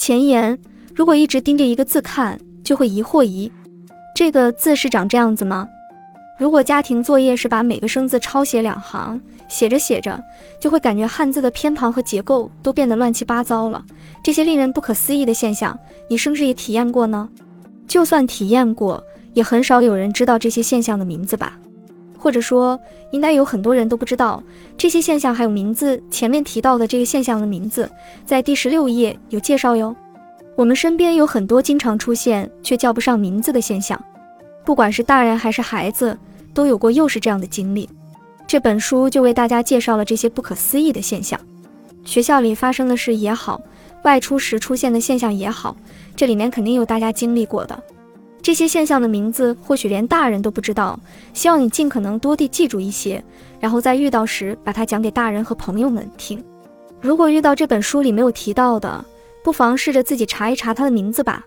前言：如果一直盯着一个字看，就会疑惑疑，这个字是长这样子吗？如果家庭作业是把每个生字抄写两行，写着写着就会感觉汉字的偏旁和结构都变得乱七八糟了。这些令人不可思议的现象，你是不是也体验过呢？就算体验过，也很少有人知道这些现象的名字吧？或者说，应该有很多人都不知道这些现象还有名字。前面提到的这个现象的名字，在第十六页有介绍哟。我们身边有很多经常出现却叫不上名字的现象，不管是大人还是孩子。都有过又是这样的经历，这本书就为大家介绍了这些不可思议的现象。学校里发生的事也好，外出时出现的现象也好，这里面肯定有大家经历过的。这些现象的名字或许连大人都不知道，希望你尽可能多地记住一些，然后在遇到时把它讲给大人和朋友们听。如果遇到这本书里没有提到的，不妨试着自己查一查它的名字吧。